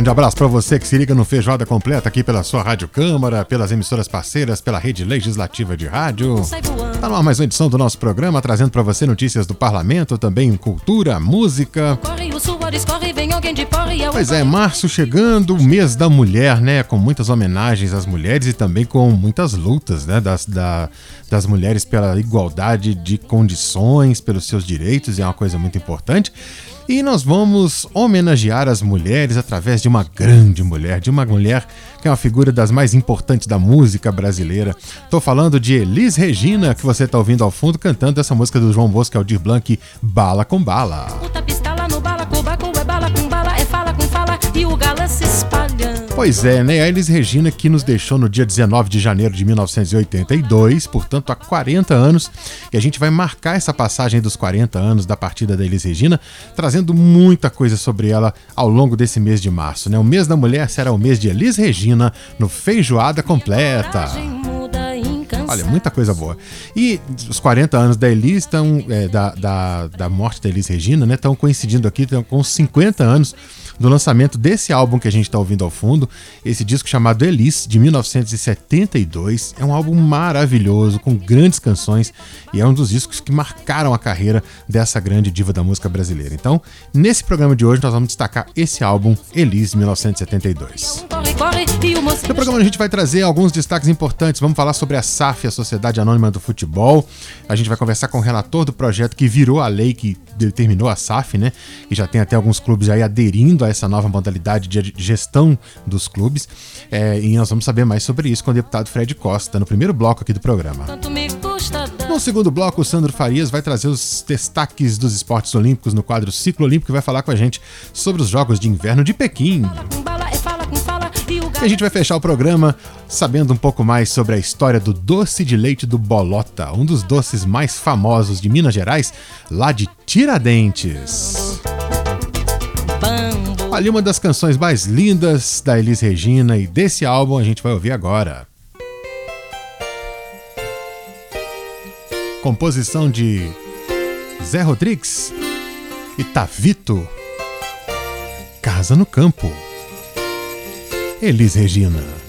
Grande abraço para você que se liga no Feijoada Completa aqui pela sua Rádio Câmara, pelas emissoras parceiras, pela rede legislativa de rádio. Tá numa mais uma edição do nosso programa, trazendo para você notícias do parlamento, também cultura, música. Pois é, março chegando, o mês da mulher, né? Com muitas homenagens às mulheres e também com muitas lutas, né? Das, da, das mulheres pela igualdade de condições, pelos seus direitos, e é uma coisa muito importante. E nós vamos homenagear as mulheres através de uma grande mulher, de uma mulher que é uma figura das mais importantes da música brasileira. Estou falando de Elis Regina, que você está ouvindo ao fundo cantando essa música do João Bosco Aldir Blanc, Bala com Bala. Pois é, né? A Elis Regina que nos deixou no dia 19 de janeiro de 1982, portanto há 40 anos, e a gente vai marcar essa passagem dos 40 anos da partida da Elis Regina, trazendo muita coisa sobre ela ao longo desse mês de março, né? O mês da mulher será o mês de Elis Regina no Feijoada Completa. Olha, muita coisa boa. E os 40 anos da Elis estão, é, da, da, da morte da Elis Regina, né? Estão coincidindo aqui com os 50 anos do lançamento desse álbum que a gente está ouvindo ao fundo, esse disco chamado Elis, de 1972. É um álbum maravilhoso, com grandes canções, e é um dos discos que marcaram a carreira dessa grande diva da música brasileira. Então, nesse programa de hoje, nós vamos destacar esse álbum, Elis, 1972. Corre, corre e o moço No programa a gente vai trazer alguns destaques importantes. Vamos falar sobre a SAF, a Sociedade Anônima do Futebol. A gente vai conversar com o relator do projeto que virou a lei que determinou a SAF, né? E já tem até alguns clubes aí aderindo a essa nova modalidade de gestão dos clubes. É, e nós vamos saber mais sobre isso com o deputado Fred Costa no primeiro bloco aqui do programa. No segundo bloco, o Sandro Farias vai trazer os destaques dos esportes olímpicos no quadro Ciclo Olímpico e vai falar com a gente sobre os Jogos de Inverno de Pequim. É e a gente vai fechar o programa sabendo um pouco mais sobre a história do doce de leite do Bolota, um dos doces mais famosos de Minas Gerais, lá de Tiradentes. Ali uma das canções mais lindas da Elis Regina e desse álbum a gente vai ouvir agora. Composição de Zé Rodrigues e Tavito. Casa no Campo. Elis Regina.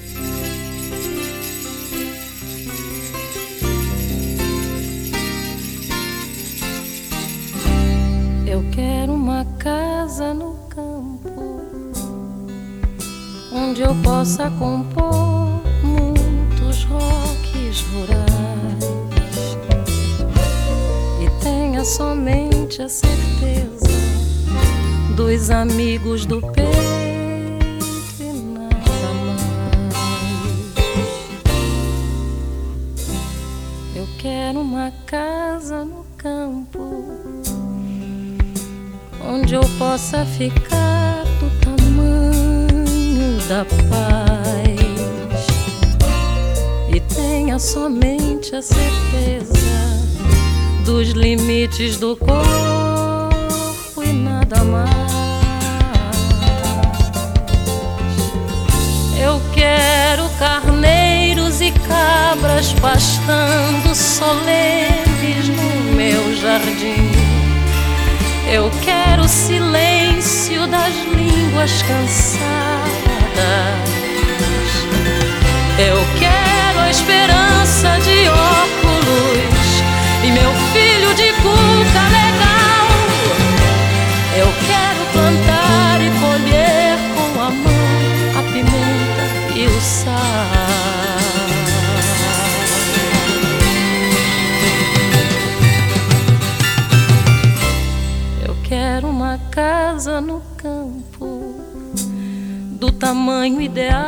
Dos amigos do peito e nada mais. Eu quero uma casa no campo onde eu possa ficar do tamanho da paz e tenha somente a certeza dos limites do corpo mais. Eu quero carneiros e cabras pastando solenes no meu jardim. Eu quero o silêncio das línguas cansadas. Eu quero a esperança de óculos no campo do tamanho ideal,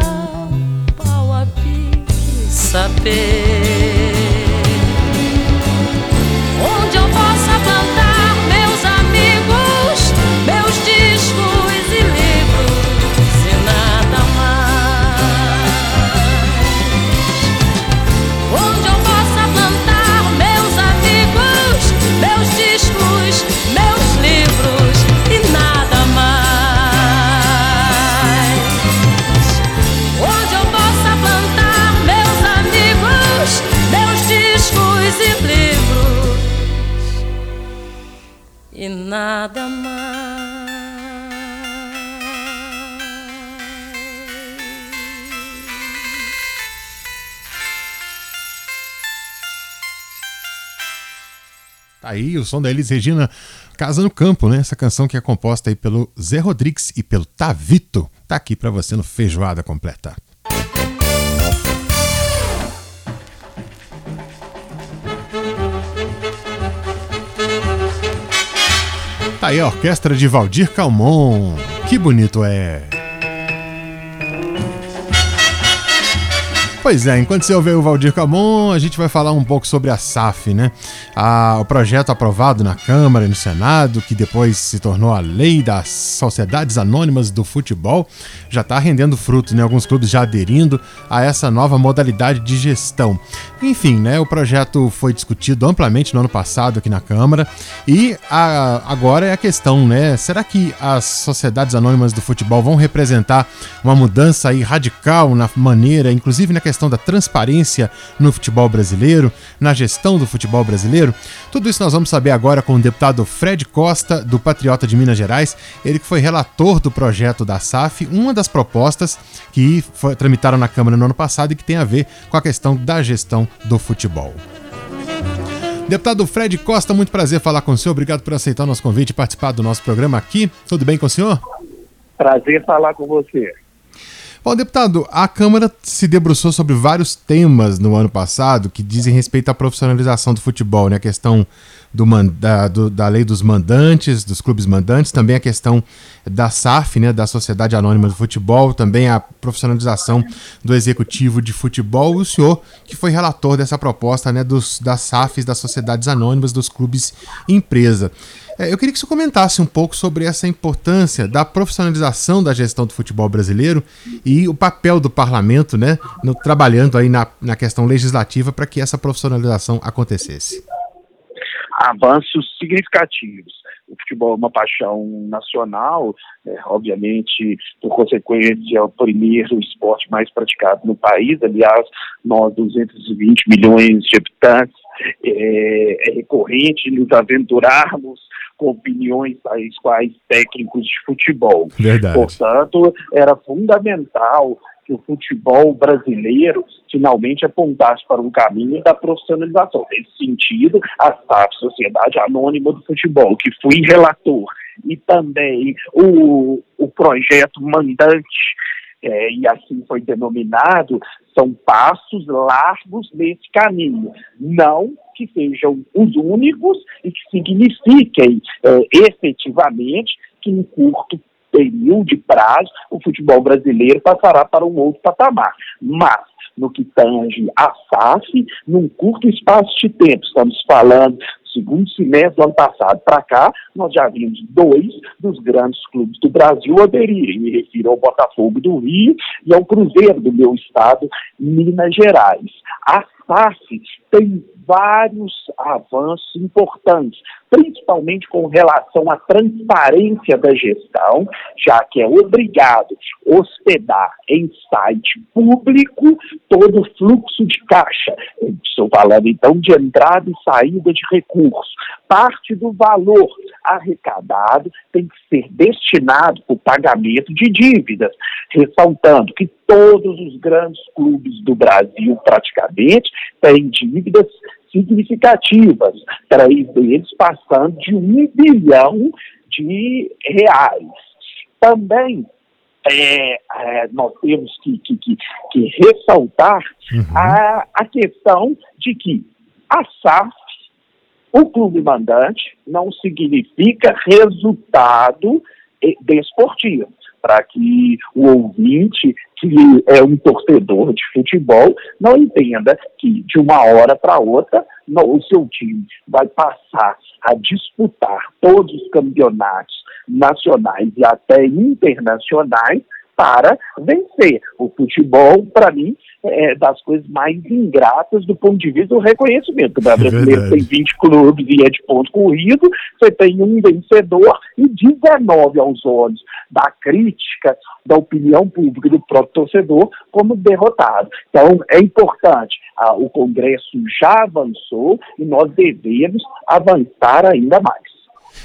pau a pique, saber. Aí o som da Elis Regina Casa no Campo, né? Essa canção que é composta aí pelo Zé Rodrigues e pelo Tavito. Tá aqui para você no Feijoada Completa. Tá aí a orquestra de Valdir Calmon. Que bonito é! Pois é, enquanto você ouve o Valdir Camon, a gente vai falar um pouco sobre a SAF, né? A, o projeto aprovado na Câmara e no Senado, que depois se tornou a lei das Sociedades Anônimas do Futebol, já está rendendo frutos, né? Alguns clubes já aderindo a essa nova modalidade de gestão. Enfim, né? O projeto foi discutido amplamente no ano passado aqui na Câmara e a, agora é a questão, né? Será que as Sociedades Anônimas do Futebol vão representar uma mudança aí radical na maneira, inclusive na questão questão da transparência no futebol brasileiro, na gestão do futebol brasileiro? Tudo isso nós vamos saber agora com o deputado Fred Costa, do Patriota de Minas Gerais, ele que foi relator do projeto da SAF, uma das propostas que foi, tramitaram na Câmara no ano passado e que tem a ver com a questão da gestão do futebol. Deputado Fred Costa, muito prazer falar com o senhor. Obrigado por aceitar o nosso convite e participar do nosso programa aqui. Tudo bem com o senhor? Prazer falar com você. Bom, deputado, a Câmara se debruçou sobre vários temas no ano passado que dizem respeito à profissionalização do futebol, né? A questão do, da, do, da lei dos mandantes, dos clubes mandantes, também a questão da SAF, né, da Sociedade Anônima do Futebol, também a profissionalização do executivo de futebol, o senhor que foi relator dessa proposta né, dos, das SAFs, das Sociedades Anônimas, dos clubes empresa. É, eu queria que você comentasse um pouco sobre essa importância da profissionalização da gestão do futebol brasileiro e o papel do parlamento, né, no, trabalhando aí na, na questão legislativa para que essa profissionalização acontecesse. Avanços significativos. O futebol é uma paixão nacional, é, obviamente, por consequência, é o primeiro esporte mais praticado no país. Aliás, nós, 220 milhões de habitantes, é, é recorrente nos aventurarmos com opiniões tais quais técnicos de futebol. Verdade. Portanto, era fundamental que o futebol brasileiro finalmente apontasse para um caminho da profissionalização. Nesse sentido, a SAF, Sociedade Anônima do Futebol, que fui relator, e também o, o projeto mandante é, e assim foi denominado, são passos largos nesse caminho. Não que sejam os únicos e que signifiquem é, efetivamente que em curto período de prazo o futebol brasileiro passará para um outro patamar. Mas no que tange a SAF, num curto espaço de tempo, estamos falando segundo semestre do ano passado para cá, nós já vimos dois dos grandes clubes do Brasil aderirem. Me refiro ao Botafogo do Rio e ao Cruzeiro do meu estado, Minas Gerais. A SAF tem vários avanços importantes, principalmente com relação à transparência da gestão, já que é obrigado hospedar em site público todo o fluxo de caixa. Estou falando então de entrada e saída de recursos. Parte do valor arrecadado tem que ser destinado para o pagamento de dívidas, ressaltando que todos os grandes clubes do Brasil, praticamente, têm dívidas significativas, três deles passando de um bilhão de reais. Também é, é, nós temos que, que, que, que ressaltar uhum. a, a questão de que a SAF, o clube mandante, não significa resultado desportivo. Para que o ouvinte que é um torcedor de futebol não entenda que de uma hora para outra o seu time vai passar a disputar todos os campeonatos nacionais e até internacionais para vencer. O futebol, para mim, é das coisas mais ingratas do ponto de vista do reconhecimento. O brasileiro é tem 20 clubes e é de ponto corrido, você tem um vencedor e 19 aos olhos da crítica, da opinião pública do próprio torcedor como derrotado. Então, é importante. Ah, o Congresso já avançou e nós devemos avançar ainda mais.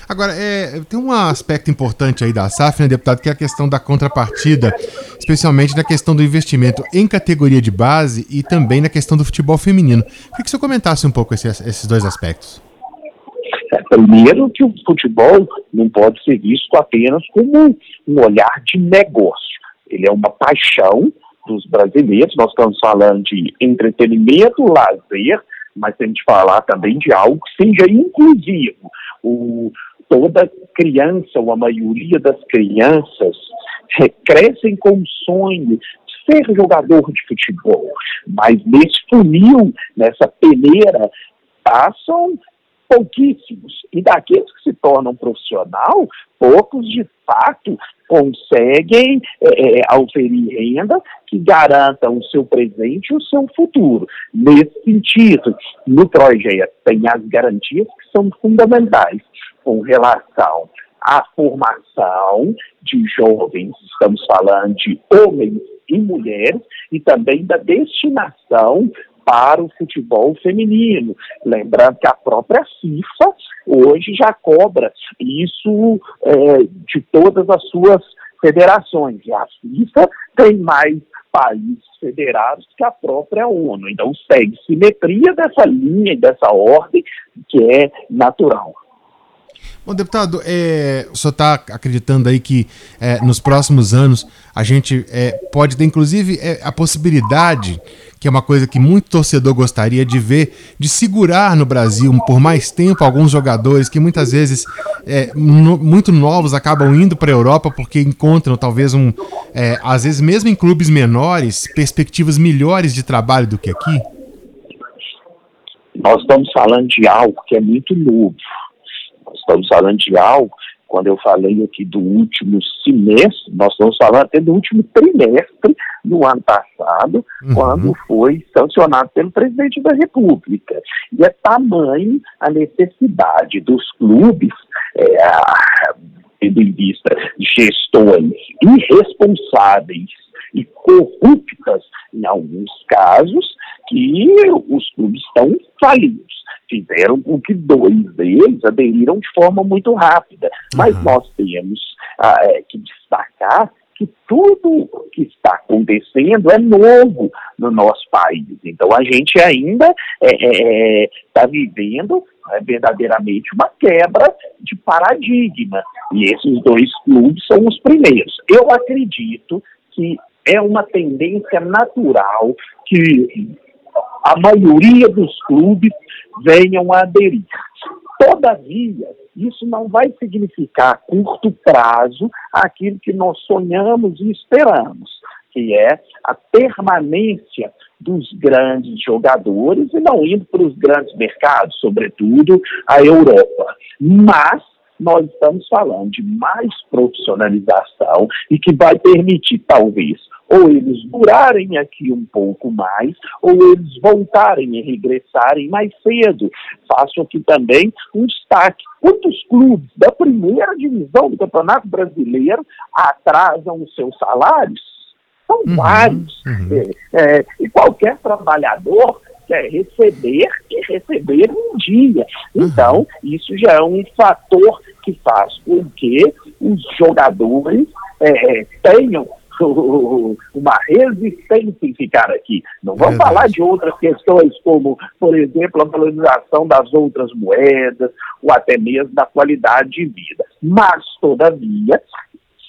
Agora, é, tem um aspecto importante aí da SAF, né, deputado, que é a questão da contrapartida, especialmente na questão do investimento em categoria de base e também na questão do futebol feminino. Queria que você comentasse um pouco esse, esses dois aspectos. É, primeiro que o futebol não pode ser visto apenas como um olhar de negócio. Ele é uma paixão dos brasileiros. Nós estamos falando de entretenimento, lazer, mas tem que falar também de algo que seja inclusivo. O, toda criança, ou a maioria das crianças, é, crescem com o sonho ser jogador de futebol, mas nesse funil, nessa peneira, passam pouquíssimos. E daqueles que se tornam profissional, poucos de fato conseguem é, auferir é, renda que garanta o seu presente e o seu futuro. Nesse sentido, no projeto tem as garantias que são fundamentais com relação à formação de jovens, estamos falando de homens e mulheres, e também da destinação para o futebol feminino. Lembrando que a própria FIFA hoje já cobra isso é, de todas as suas federações. E a FIFA tem mais países federados que a própria ONU. Então segue simetria dessa linha e dessa ordem que é natural. Bom, deputado, é, o senhor está acreditando aí que é, nos próximos anos a gente é, pode ter, inclusive, é, a possibilidade, que é uma coisa que muito torcedor gostaria de ver, de segurar no Brasil por mais tempo alguns jogadores que muitas vezes, é, no, muito novos, acabam indo para a Europa porque encontram talvez um, é, às vezes mesmo em clubes menores, perspectivas melhores de trabalho do que aqui? Nós estamos falando de algo que é muito novo estamos falando de algo, quando eu falei aqui do último semestre, nós estamos falando até do último trimestre do ano passado, uhum. quando foi sancionado pelo presidente da República. E é tamanho a necessidade dos clubes, é, tendo em vista gestões irresponsáveis e corruptas, em alguns casos, que os clubes estão falidos fizeram com que dois deles aderiram de forma muito rápida. Mas uhum. nós temos ah, é, que destacar que tudo que está acontecendo é novo no nosso país. Então a gente ainda está é, é, tá vivendo é, verdadeiramente uma quebra de paradigma. E esses dois clubes são os primeiros. Eu acredito que é uma tendência natural que a maioria dos clubes venham a aderir. Todavia, isso não vai significar a curto prazo aquilo que nós sonhamos e esperamos, que é a permanência dos grandes jogadores e não indo para os grandes mercados, sobretudo a Europa. Mas nós estamos falando de mais profissionalização e que vai permitir, talvez, ou eles durarem aqui um pouco mais, ou eles voltarem e regressarem mais cedo. Faço aqui também um destaque. Quantos clubes da primeira divisão do Campeonato Brasileiro atrasam os seus salários? São uhum, vários. Uhum. É, é, e qualquer trabalhador quer receber e receber um dia. Uhum. Então, isso já é um fator que faz com que os jogadores é, tenham uma resistência em ficar aqui. Não vamos Verdade. falar de outras questões, como, por exemplo, a valorização das outras moedas, ou até mesmo da qualidade de vida. Mas, todavia,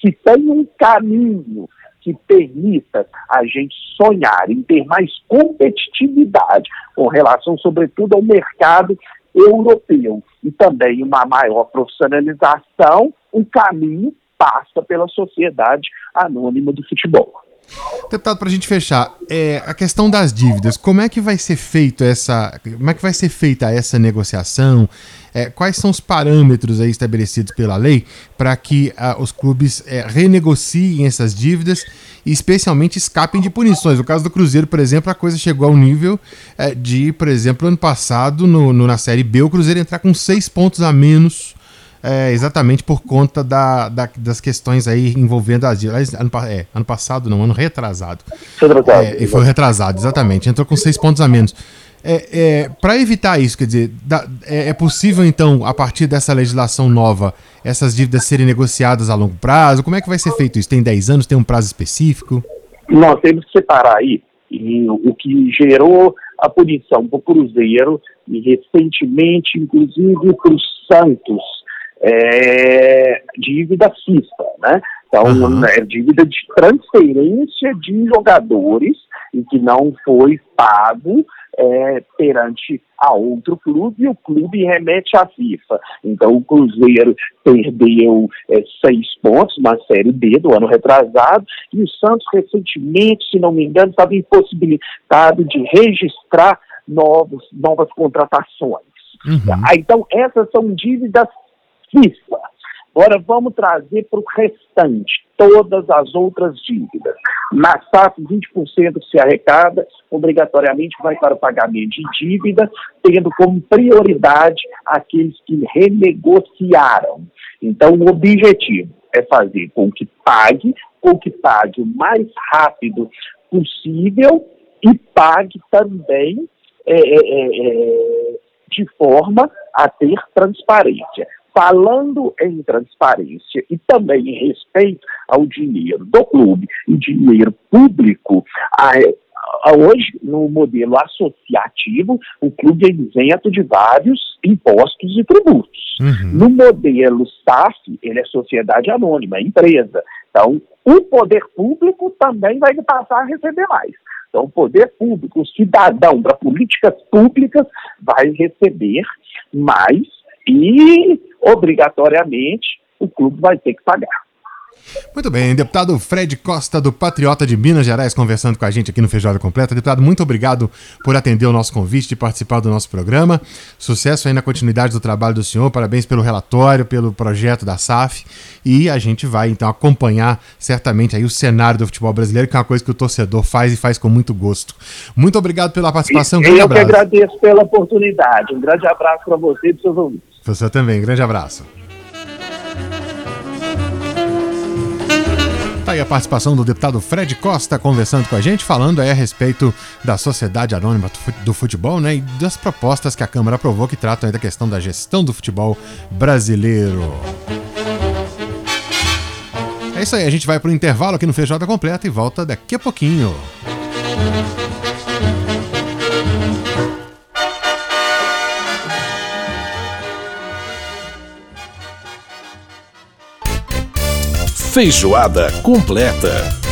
se tem um caminho que permita a gente sonhar em ter mais competitividade com relação, sobretudo, ao mercado europeu e também uma maior profissionalização, um caminho passa pela Sociedade Anônima do Futebol. Deputado, para a gente fechar, é, a questão das dívidas, como é que vai ser feito essa, como é que vai ser feita essa negociação? É, quais são os parâmetros aí estabelecidos pela lei para que a, os clubes é, renegociem essas dívidas e especialmente escapem de punições? No caso do Cruzeiro, por exemplo, a coisa chegou ao nível é, de, por exemplo, ano passado, no, no, na Série B, o Cruzeiro entrar com seis pontos a menos é, exatamente por conta da, da, das questões aí envolvendo as ano, é, ano passado, não, ano retrasado. Foi retrasado. É, e foi retrasado, exatamente. Entrou com seis pontos a menos. É, é, Para evitar isso, quer dizer, da, é, é, possível então, a partir dessa legislação nova, essas dívidas serem negociadas a longo prazo? Como é que vai ser feito isso? Tem 10 anos, tem um prazo específico? Nós temos que separar aí e o que gerou a punição para o Cruzeiro e recentemente, inclusive, para o Santos, é, dívida FIFA, né? Então, uhum. é dívida de transferência de jogadores e que não foi pago é, perante a outro clube e o clube remete à FIFA. Então o Cruzeiro perdeu é, seis pontos na Série B do ano retrasado e o Santos recentemente, se não me engano, estava impossibilitado de registrar novos, novas contratações. Uhum. Ah, então essas são dívidas FIFA. Agora vamos trazer para o restante, todas as outras dívidas. Na SAF, 20% se arrecada, obrigatoriamente vai para o pagamento de dívida, tendo como prioridade aqueles que renegociaram. Então, o objetivo é fazer com que pague, com que pague o mais rápido possível e pague também é, é, é, é de forma a ter transparência falando em transparência e também em respeito ao dinheiro do clube e dinheiro público, a, a, hoje, no modelo associativo, o clube é isento de vários impostos e tributos. Uhum. No modelo SAF, ele é sociedade anônima, é empresa. Então, o poder público também vai passar a receber mais. Então, o poder público, o cidadão para políticas públicas, vai receber mais e, obrigatoriamente, o clube vai ter que pagar. Muito bem, deputado Fred Costa, do Patriota de Minas Gerais, conversando com a gente aqui no Feijoada Completa. Deputado, muito obrigado por atender o nosso convite e participar do nosso programa. Sucesso aí na continuidade do trabalho do senhor, parabéns pelo relatório, pelo projeto da SAF. E a gente vai então acompanhar certamente aí o cenário do futebol brasileiro, que é uma coisa que o torcedor faz e faz com muito gosto. Muito obrigado pela participação. Grande Eu que agradeço pela oportunidade. Um grande abraço para você e para seus ouvintes. Você também, grande abraço. Tá aí a participação do deputado Fred Costa conversando com a gente, falando aí a respeito da Sociedade Anônima do Futebol, né? E das propostas que a Câmara aprovou que tratam da questão da gestão do futebol brasileiro. É isso aí, a gente vai pro intervalo aqui no Feijoada Completa e volta daqui a pouquinho. Feijoada completa.